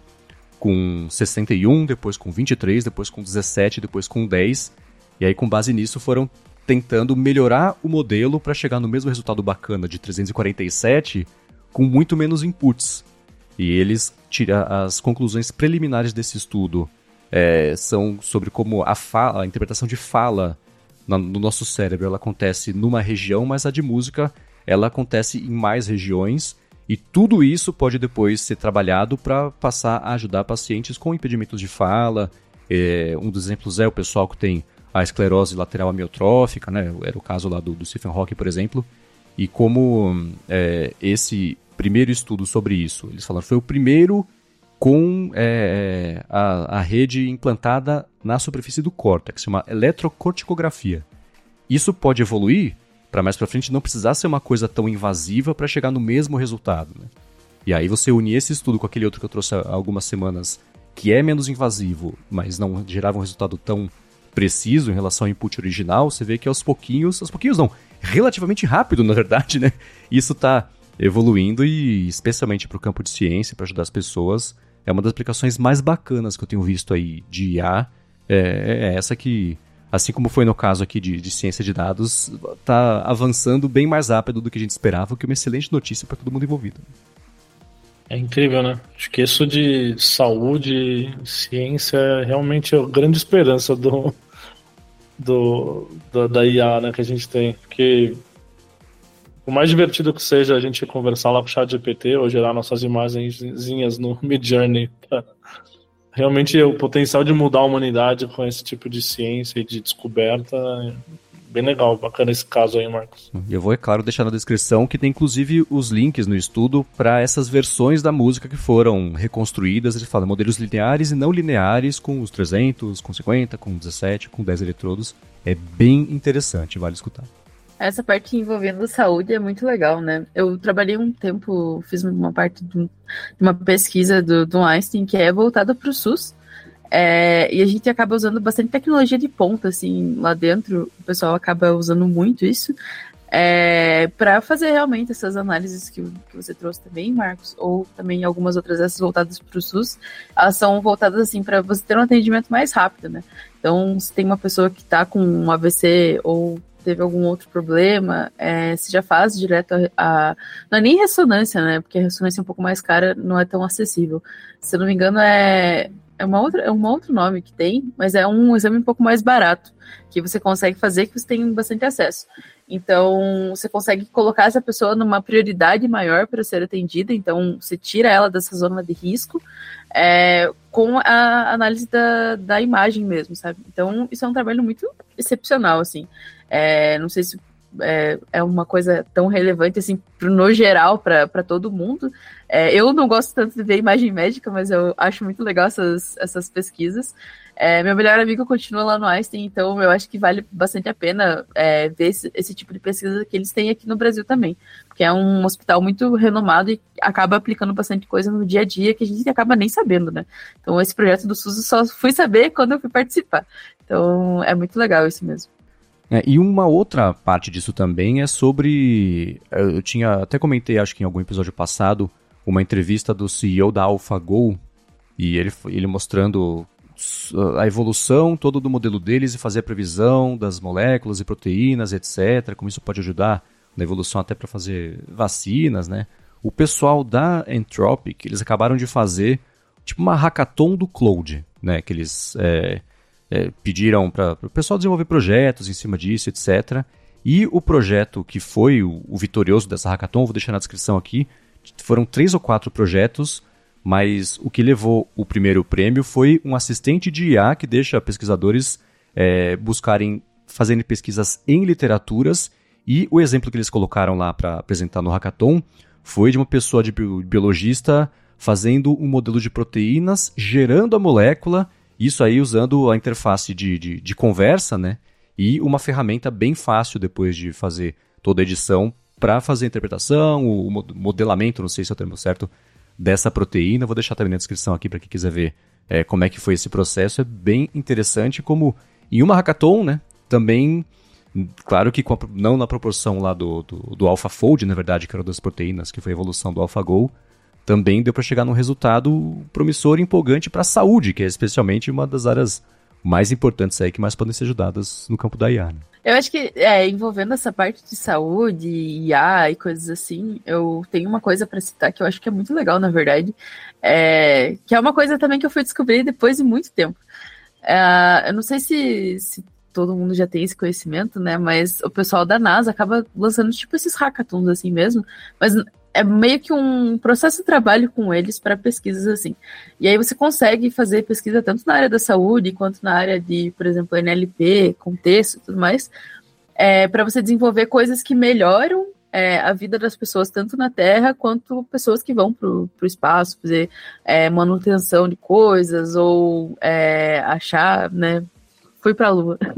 com 61, depois com 23, depois com 17, depois com 10. E aí com base nisso foram tentando melhorar o modelo para chegar no mesmo resultado bacana de 347 com muito menos inputs. E eles tiram as conclusões preliminares desse estudo é, são sobre como a, fala, a interpretação de fala no nosso cérebro ela acontece numa região, mas a de música ela acontece em mais regiões e tudo isso pode depois ser trabalhado para passar a ajudar pacientes com impedimentos de fala. É, um dos exemplos é o pessoal que tem a esclerose lateral amiotrófica, né? Era o caso lá do, do Stephen Hawking, por exemplo. E como é, esse primeiro estudo sobre isso, eles falaram, foi o primeiro com é, a, a rede implantada na superfície do córtex, chama eletrocorticografia. Isso pode evoluir para mais para frente não precisar ser uma coisa tão invasiva para chegar no mesmo resultado. Né? E aí você unir esse estudo com aquele outro que eu trouxe há algumas semanas, que é menos invasivo, mas não gerava um resultado tão preciso em relação ao input original, você vê que aos pouquinhos, aos pouquinhos não, relativamente rápido, na verdade, né? Isso está evoluindo e especialmente para o campo de ciência, para ajudar as pessoas, é uma das aplicações mais bacanas que eu tenho visto aí de IA. É, é essa que assim como foi no caso aqui de, de ciência de dados, está avançando bem mais rápido do que a gente esperava, o que é uma excelente notícia para todo mundo envolvido. É incrível, né? Acho que isso de saúde, ciência, é realmente a grande esperança do, do, do, da IA né, que a gente tem. Porque o mais divertido que seja a gente conversar lá com o chat GPT ou gerar nossas imagenzinhas no Midjourney realmente o potencial de mudar a humanidade com esse tipo de ciência e de descoberta é bem legal, bacana esse caso aí, Marcos. Eu vou, é claro, deixar na descrição que tem inclusive os links no estudo para essas versões da música que foram reconstruídas. Ele fala modelos lineares e não lineares com os 300, com 50, com 17, com 10 eletrodos. É bem interessante, vale escutar. Essa parte envolvendo saúde é muito legal, né? Eu trabalhei um tempo, fiz uma parte de uma pesquisa do, do Einstein que é voltada para o SUS. É, e a gente acaba usando bastante tecnologia de ponta, assim, lá dentro. O pessoal acaba usando muito isso. É, para fazer realmente essas análises que, que, você trouxe também, Marcos, ou também algumas outras dessas voltadas para o SUS, elas são voltadas assim para você ter um atendimento mais rápido, né? Então, se tem uma pessoa que está com um AVC ou teve algum outro problema, é, se já faz direto a, a, Não é nem ressonância, né? Porque a ressonância é um pouco mais cara, não é tão acessível. Se eu não me engano, é, é, uma outra, é um outro nome que tem, mas é um exame um pouco mais barato, que você consegue fazer que você tem bastante acesso. Então, você consegue colocar essa pessoa numa prioridade maior para ser atendida, então você tira ela dessa zona de risco é, com a análise da, da imagem mesmo, sabe? Então, isso é um trabalho muito excepcional, assim. É, não sei se é, é, uma coisa tão relevante assim no geral para todo mundo. É, eu não gosto tanto de ver imagem médica, mas eu acho muito legal essas, essas pesquisas. É, meu melhor amigo continua lá no Einstein, então eu acho que vale bastante a pena é, ver esse, esse, tipo de pesquisa que eles têm aqui no Brasil também, porque é um hospital muito renomado e acaba aplicando bastante coisa no dia a dia que a gente acaba nem sabendo, né? Então esse projeto do SUS eu só fui saber quando eu fui participar. Então é muito legal isso mesmo. É, e uma outra parte disso também é sobre. Eu tinha até comentei, acho que em algum episódio passado, uma entrevista do CEO da AlphaGo, e ele, ele mostrando a evolução todo do modelo deles e fazer a previsão das moléculas e proteínas, etc., como isso pode ajudar na evolução até para fazer vacinas, né? O pessoal da Entropic, eles acabaram de fazer tipo uma hackathon do Cloud, né? Que eles é, é, pediram para o pessoal desenvolver projetos em cima disso, etc. E o projeto que foi o, o vitorioso dessa hackathon, vou deixar na descrição aqui, foram três ou quatro projetos, mas o que levou o primeiro prêmio foi um assistente de IA que deixa pesquisadores é, buscarem fazendo pesquisas em literaturas e o exemplo que eles colocaram lá para apresentar no hackathon foi de uma pessoa de biologista fazendo um modelo de proteínas, gerando a molécula, isso aí usando a interface de, de, de conversa, né? E uma ferramenta bem fácil depois de fazer toda a edição para fazer a interpretação, o modelamento, não sei se é o termo certo, dessa proteína. Vou deixar também na descrição aqui para quem quiser ver é, como é que foi esse processo. É bem interessante como em uma hackathon, né? Também, claro que a, não na proporção lá do, do, do AlphaFold, na verdade, que era das proteínas, que foi a evolução do AlphaGo, também deu para chegar num resultado promissor e empolgante para a saúde, que é especialmente uma das áreas mais importantes aí que mais podem ser ajudadas no campo da IA. Né? Eu acho que, é, envolvendo essa parte de saúde, IA e coisas assim, eu tenho uma coisa para citar que eu acho que é muito legal, na verdade, é, que é uma coisa também que eu fui descobrir depois de muito tempo. É, eu não sei se, se todo mundo já tem esse conhecimento, né? Mas o pessoal da NASA acaba lançando tipo esses hackathons assim mesmo, mas é meio que um processo de trabalho com eles para pesquisas assim. E aí você consegue fazer pesquisa tanto na área da saúde quanto na área de, por exemplo, NLP, contexto e tudo mais, é, para você desenvolver coisas que melhoram é, a vida das pessoas, tanto na Terra quanto pessoas que vão para o espaço, fazer é, manutenção de coisas ou é, achar, né? Fui para a Lua.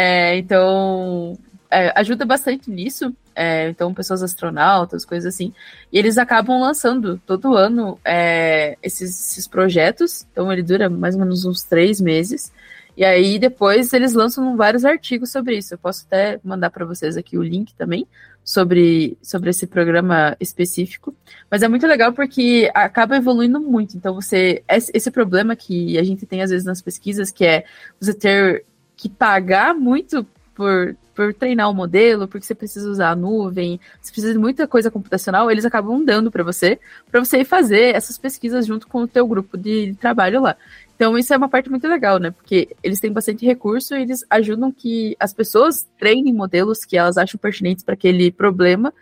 É, então, é, ajuda bastante nisso. É, então, pessoas astronautas, coisas assim. E eles acabam lançando todo ano é, esses, esses, projetos. Então, ele dura mais ou menos uns três meses. E aí, depois, eles lançam vários artigos sobre isso. Eu posso até mandar para vocês aqui o link também sobre, sobre esse programa específico. Mas é muito legal porque acaba evoluindo muito. Então, você. Esse problema que a gente tem às vezes nas pesquisas, que é você ter que pagar muito por, por treinar o modelo, porque você precisa usar a nuvem, você precisa de muita coisa computacional, eles acabam dando para você, para você ir fazer essas pesquisas junto com o teu grupo de trabalho lá. Então isso é uma parte muito legal, né? Porque eles têm bastante recurso e eles ajudam que as pessoas treinem modelos que elas acham pertinentes para aquele problema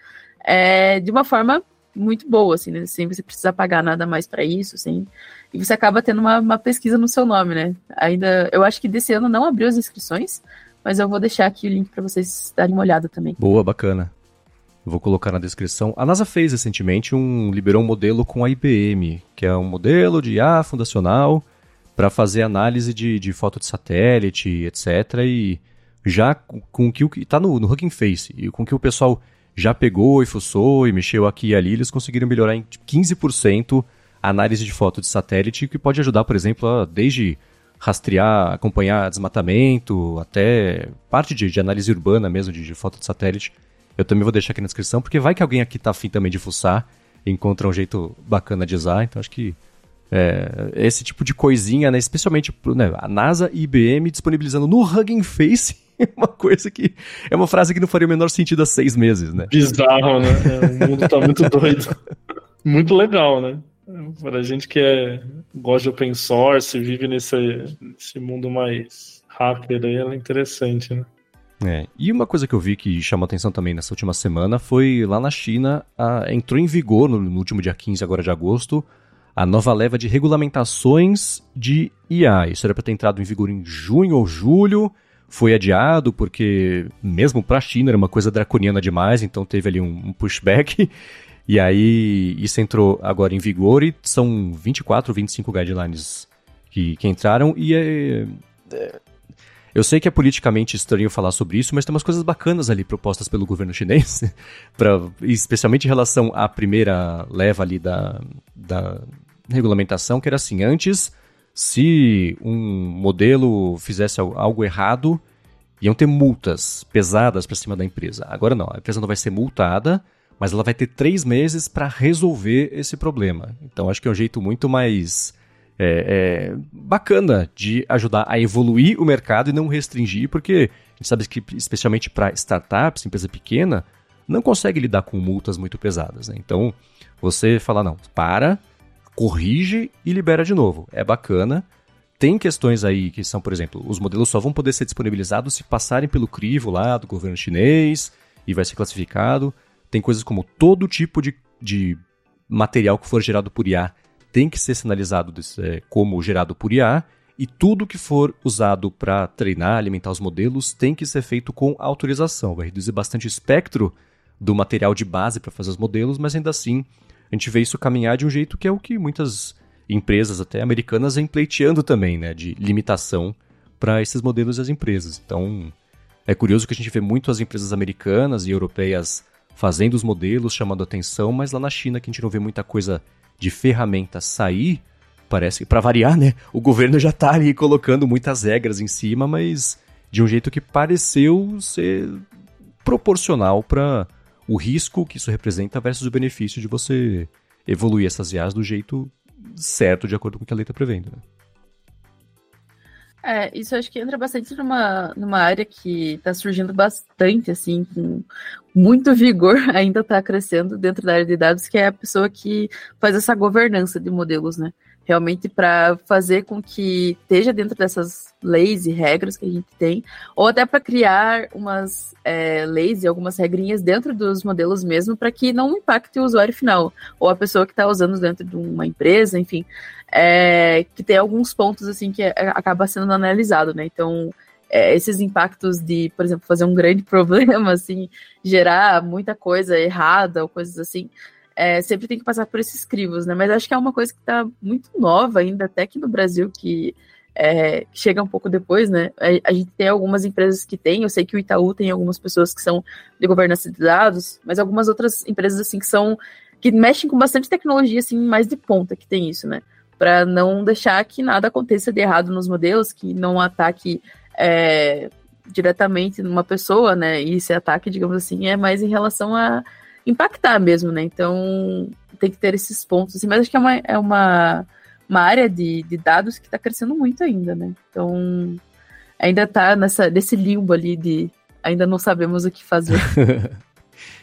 é, de uma forma muito boa, assim, né? sem você precisar pagar nada mais para isso, assim. E você acaba tendo uma, uma pesquisa no seu nome, né? Ainda, eu acho que desse ano não abriu as inscrições, mas eu vou deixar aqui o link para vocês darem uma olhada também. Boa, bacana. vou colocar na descrição. A NASA fez recentemente um liberou um modelo com a IBM, que é um modelo de IA fundacional para fazer análise de, de foto de satélite, etc. E já com o que está no, no Hugging Face e com que o pessoal já pegou e fuçou e mexeu aqui e ali, eles conseguiram melhorar em 15% a análise de foto de satélite, que pode ajudar, por exemplo, a, desde rastrear, acompanhar desmatamento, até parte de, de análise urbana mesmo, de, de, foto de satélite. Eu também vou deixar aqui na descrição, porque vai que alguém aqui tá afim também de fuçar encontra um jeito bacana de usar, então acho que é, esse tipo de coisinha, né, especialmente né, a NASA e IBM disponibilizando no Hugging Face é uma coisa que é uma frase que não faria o menor sentido há seis meses, né? Bizarro, né? É, o mundo tá muito doido. Muito legal, né? Para a gente que é, gosta de open source, vive nesse, nesse mundo mais hacker aí, ela é interessante, né? É, e uma coisa que eu vi que chamou atenção também nessa última semana foi lá na China, a, entrou em vigor no, no, último dia 15 agora de agosto, a nova leva de regulamentações de IA. Isso era para ter entrado em vigor em junho ou julho, foi adiado porque mesmo para a China era uma coisa draconiana demais, então teve ali um, um pushback. E aí isso entrou agora em vigor e são 24, 25 guidelines que, que entraram e é, é, eu sei que é politicamente estranho falar sobre isso, mas tem umas coisas bacanas ali propostas pelo governo chinês, pra, especialmente em relação à primeira leva ali da, da regulamentação, que era assim, antes, se um modelo fizesse algo errado, iam ter multas pesadas para cima da empresa. Agora não, a empresa não vai ser multada, mas ela vai ter três meses para resolver esse problema. Então acho que é um jeito muito mais é, é, bacana de ajudar a evoluir o mercado e não restringir, porque a gente sabe que, especialmente para startups, empresa pequena, não consegue lidar com multas muito pesadas. Né? Então você fala, não, para, corrige e libera de novo. É bacana. Tem questões aí que são, por exemplo, os modelos só vão poder ser disponibilizados se passarem pelo crivo lá do governo chinês e vai ser classificado. Tem coisas como todo tipo de, de material que for gerado por IA tem que ser sinalizado é, como gerado por IA, e tudo que for usado para treinar, alimentar os modelos, tem que ser feito com autorização. Vai reduzir bastante o espectro do material de base para fazer os modelos, mas ainda assim a gente vê isso caminhar de um jeito que é o que muitas empresas, até americanas, vêm pleiteando também, né? De limitação para esses modelos das empresas. Então, é curioso que a gente vê muito as empresas americanas e europeias fazendo os modelos, chamando atenção, mas lá na China, que a gente não vê muita coisa de ferramenta sair, parece que, para variar, né? O governo já tá ali colocando muitas regras em cima, mas de um jeito que pareceu ser proporcional para o risco que isso representa versus o benefício de você evoluir essas IAs do jeito certo, de acordo com o que a lei está prevendo. Né? É, isso acho que entra bastante numa, numa área que está surgindo bastante, assim, com muito vigor, ainda está crescendo dentro da área de dados, que é a pessoa que faz essa governança de modelos, né? realmente para fazer com que esteja dentro dessas leis e regras que a gente tem, ou até para criar umas é, leis e algumas regrinhas dentro dos modelos mesmo, para que não impacte o usuário final, ou a pessoa que está usando dentro de uma empresa, enfim, é, que tem alguns pontos assim que é, acaba sendo analisado, né? Então, é, esses impactos de, por exemplo, fazer um grande problema, assim, gerar muita coisa errada ou coisas assim, é, sempre tem que passar por esses crivos, né? Mas acho que é uma coisa que está muito nova ainda, até aqui no Brasil, que é, chega um pouco depois, né? A, a, gente tem algumas empresas que tem, eu sei que o Itaú tem algumas pessoas que são de governança de dados, mas algumas outras empresas assim que são que mexem com bastante tecnologia assim mais de ponta que tem isso, né? Para não deixar que nada aconteça de errado nos modelos, que não ataque é, diretamente numa pessoa, né? E esse ataque, digamos assim, é mais em relação a impactar mesmo, né? Então tem que ter esses pontos, assim, mas acho que é uma, é uma, uma área de, de dados que está crescendo muito ainda, né? Então ainda está nessa, nesse limbo ali de ainda não sabemos o que fazer.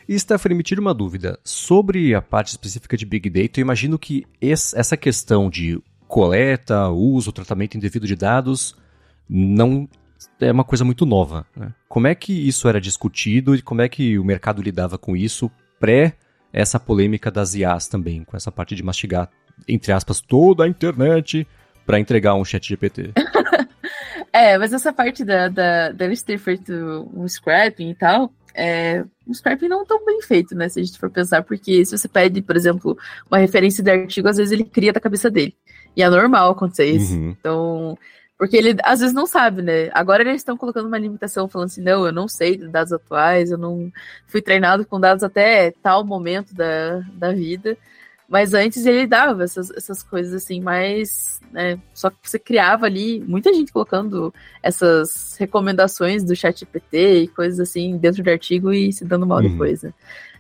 e Stephanie, me tira uma dúvida. Sobre a parte específica de Big Data, eu imagino que essa questão de coleta, uso, tratamento indevido de dados não é uma coisa muito nova. Né? Como é que isso era discutido e como é que o mercado lidava com isso pré essa polêmica das IAs também, com essa parte de mastigar, entre aspas, toda a internet para entregar um chat GPT. é, mas essa parte da, da, feito um scrapping e tal, é, um scrapping não tão bem feito, né? Se a gente for pensar, porque se você pede, por exemplo, uma referência de artigo, às vezes ele cria da cabeça dele. E é normal acontecer isso. Uhum. Então, porque ele às vezes não sabe, né? Agora eles estão colocando uma limitação, falando assim: não, eu não sei de dados atuais, eu não fui treinado com dados até tal momento da, da vida. Mas antes ele dava essas, essas coisas assim, mais. Né, só que você criava ali, muita gente colocando essas recomendações do chat PT e coisas assim dentro do artigo e se dando mal uhum. depois, né?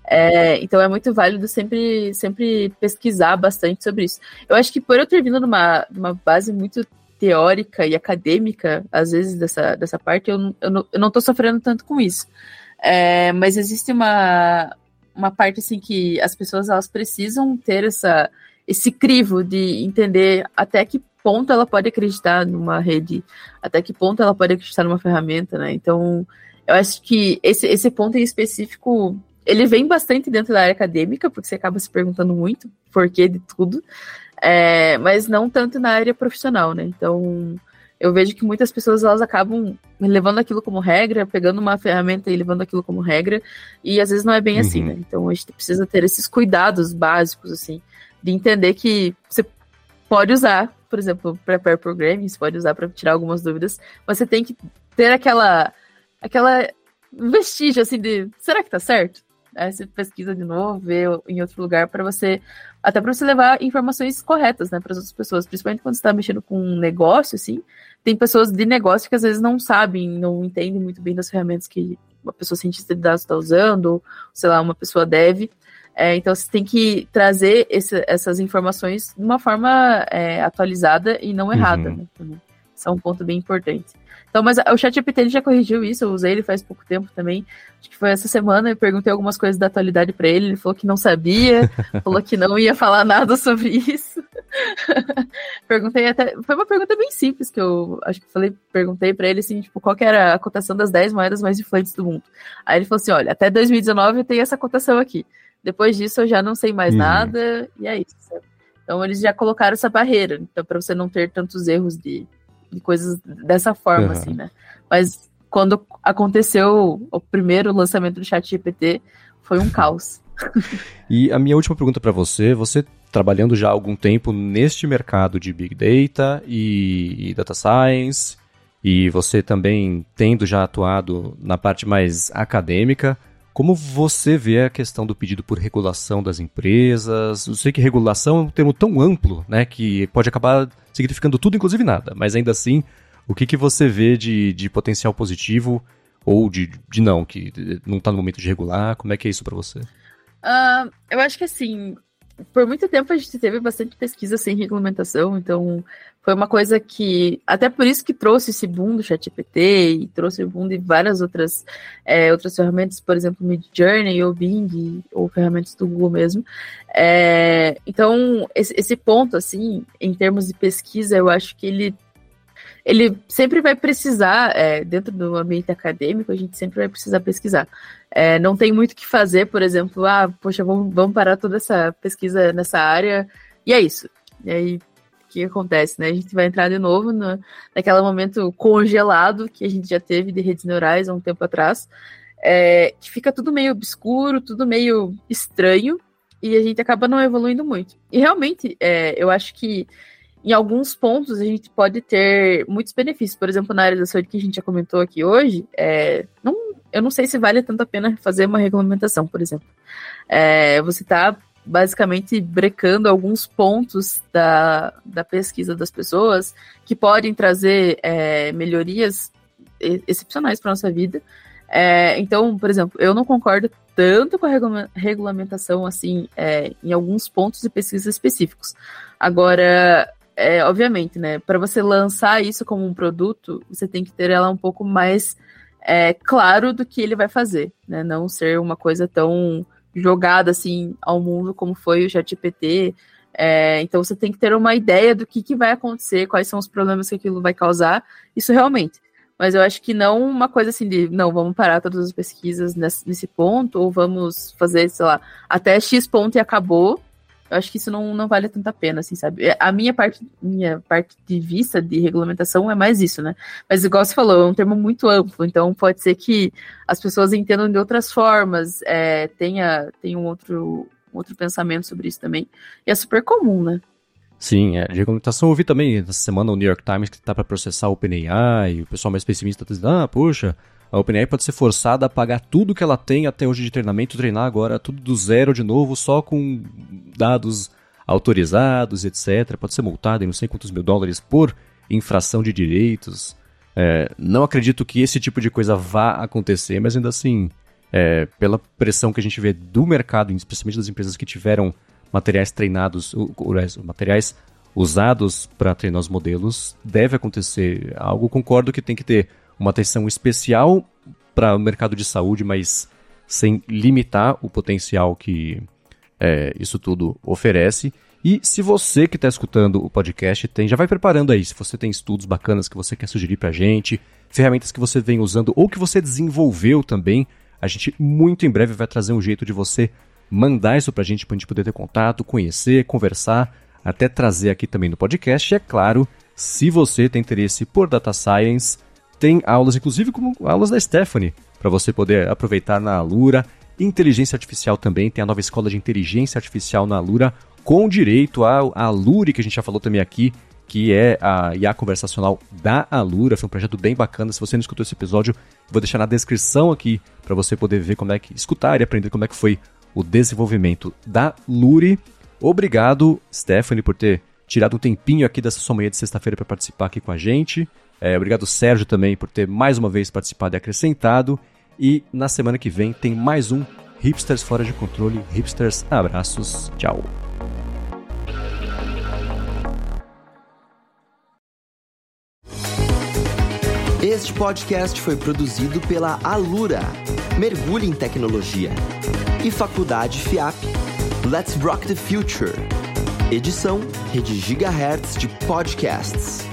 É, então é muito válido sempre, sempre pesquisar bastante sobre isso. Eu acho que por eu ter vindo numa, numa base muito teórica e acadêmica, às vezes, dessa, dessa parte, eu, eu, não, eu não tô sofrendo tanto com isso. É, mas existe uma, uma parte, assim, que as pessoas, elas precisam ter essa, esse crivo de entender até que ponto ela pode acreditar numa rede, até que ponto ela pode acreditar numa ferramenta, né? Então, eu acho que esse, esse ponto em específico, ele vem bastante dentro da área acadêmica, porque você acaba se perguntando muito porquê de tudo, é, mas não tanto na área profissional, né? Então, eu vejo que muitas pessoas elas acabam levando aquilo como regra, pegando uma ferramenta e levando aquilo como regra, e às vezes não é bem assim, uhum. assim, né? Então a gente precisa ter esses cuidados básicos, assim, de entender que você pode usar, por exemplo, para pair programming, você pode usar para tirar algumas dúvidas, mas você tem que ter aquela aquela vestígio assim de será que tá certo? Aí você pesquisa de novo, vê em outro lugar para você até para você levar informações corretas, né, para as outras pessoas, principalmente quando você está mexendo com um negócio, assim, tem pessoas de negócio que às vezes não sabem, não entendem muito bem das ferramentas que uma pessoa cientista de dados está usando, ou, sei lá, uma pessoa deve. É, então você tem que trazer esse, essas informações de uma forma é, atualizada e não errada. Uhum. Né, Isso é um ponto bem importante. Então, mas o ChatGPT já corrigiu isso, eu usei ele faz pouco tempo também. Acho que foi essa semana, eu perguntei algumas coisas da atualidade para ele, ele falou que não sabia, falou que não ia falar nada sobre isso. perguntei até, foi uma pergunta bem simples que eu acho que falei, perguntei para ele assim, tipo, qual que era a cotação das 10 moedas mais influentes do mundo. Aí ele falou assim: "Olha, até 2019 eu tenho essa cotação aqui. Depois disso eu já não sei mais uhum. nada". E é isso. Sabe? Então eles já colocaram essa barreira, então para você não ter tantos erros de de coisas dessa forma, uhum. assim, né? Mas quando aconteceu o primeiro lançamento do chat GPT, foi um caos. e a minha última pergunta para você, você trabalhando já há algum tempo neste mercado de Big Data e, e Data Science, e você também tendo já atuado na parte mais acadêmica, como você vê a questão do pedido por regulação das empresas? Eu sei que regulação é um termo tão amplo, né, que pode acabar significando tudo, inclusive nada, mas ainda assim, o que, que você vê de, de potencial positivo ou de, de não, que não está no momento de regular? Como é que é isso para você? Uh, eu acho que assim, por muito tempo a gente teve bastante pesquisa sem regulamentação, então foi uma coisa que, até por isso que trouxe esse boom do ChatGPT e trouxe o boom de várias outras, é, outras ferramentas, por exemplo, Midjourney ou Bing, ou ferramentas do Google mesmo. É, então, esse, esse ponto, assim, em termos de pesquisa, eu acho que ele ele sempre vai precisar, é, dentro do ambiente acadêmico, a gente sempre vai precisar pesquisar. É, não tem muito o que fazer, por exemplo, ah, poxa, vamos, vamos parar toda essa pesquisa nessa área, e é isso. E aí, que acontece, né? A gente vai entrar de novo no, naquele momento congelado que a gente já teve de redes neurais há um tempo atrás, é, que fica tudo meio obscuro, tudo meio estranho, e a gente acaba não evoluindo muito. E realmente, é, eu acho que em alguns pontos a gente pode ter muitos benefícios. Por exemplo, na área da saúde que a gente já comentou aqui hoje, é, não, eu não sei se vale tanto a pena fazer uma regulamentação, por exemplo. É, você está basicamente brecando alguns pontos da, da pesquisa das pessoas que podem trazer é, melhorias excepcionais para nossa vida. É, então, por exemplo, eu não concordo tanto com a regulamentação assim é, em alguns pontos de pesquisa específicos. Agora, é, obviamente, né? Para você lançar isso como um produto, você tem que ter ela um pouco mais é, claro do que ele vai fazer, né? Não ser uma coisa tão jogada assim ao mundo como foi o ChatGPT. É, então você tem que ter uma ideia do que, que vai acontecer, quais são os problemas que aquilo vai causar, isso realmente. Mas eu acho que não uma coisa assim de, não, vamos parar todas as pesquisas nesse, nesse ponto, ou vamos fazer, sei lá, até X ponto e acabou, eu acho que isso não, não vale tanta pena, assim, sabe? A minha parte, minha parte de vista de regulamentação é mais isso, né? Mas igual você falou, é um termo muito amplo, então pode ser que as pessoas entendam de outras formas, é, tenha, tenha um outro, outro pensamento sobre isso também. E é super comum, né? Sim, é, de regulamentação eu vi também essa semana o New York Times que está para processar o OpenAI, e o pessoal mais pessimista está dizendo, ah, puxa, a OpenAI pode ser forçada a pagar tudo que ela tem até hoje de treinamento, treinar agora tudo do zero de novo, só com dados autorizados, etc. Pode ser multada em não sei quantos mil dólares por infração de direitos. É, não acredito que esse tipo de coisa vá acontecer, mas ainda assim, é, pela pressão que a gente vê do mercado, especialmente das empresas que tiveram materiais treinados, materiais usados para treinar os modelos, deve acontecer algo. Concordo que tem que ter uma atenção especial para o mercado de saúde, mas sem limitar o potencial que é, isso tudo oferece. E se você que está escutando o podcast tem, já vai preparando aí, se você tem estudos bacanas que você quer sugerir para a gente, ferramentas que você vem usando ou que você desenvolveu também, a gente muito em breve vai trazer um jeito de você mandar isso para a gente, para a gente poder ter contato, conhecer, conversar, até trazer aqui também no podcast. E é claro, se você tem interesse por Data Science, tem aulas, inclusive como aulas da Stephanie, para você poder aproveitar na Alura. Inteligência Artificial também, tem a nova escola de Inteligência Artificial na Alura, com direito à Alure, que a gente já falou também aqui, que é a IA conversacional da Alura. Foi um projeto bem bacana. Se você não escutou esse episódio, vou deixar na descrição aqui para você poder ver como é que escutar e aprender como é que foi o desenvolvimento da Lure. Obrigado, Stephanie, por ter tirado um tempinho aqui dessa sua manhã de sexta-feira para participar aqui com a gente. É, obrigado, Sérgio, também, por ter mais uma vez participado e acrescentado. E na semana que vem tem mais um Hipsters Fora de Controle. Hipsters, abraços, tchau. Este podcast foi produzido pela Alura. Mergulhe em tecnologia. E Faculdade FIAP. Let's Rock the Future. Edição Rede Gigahertz de Podcasts.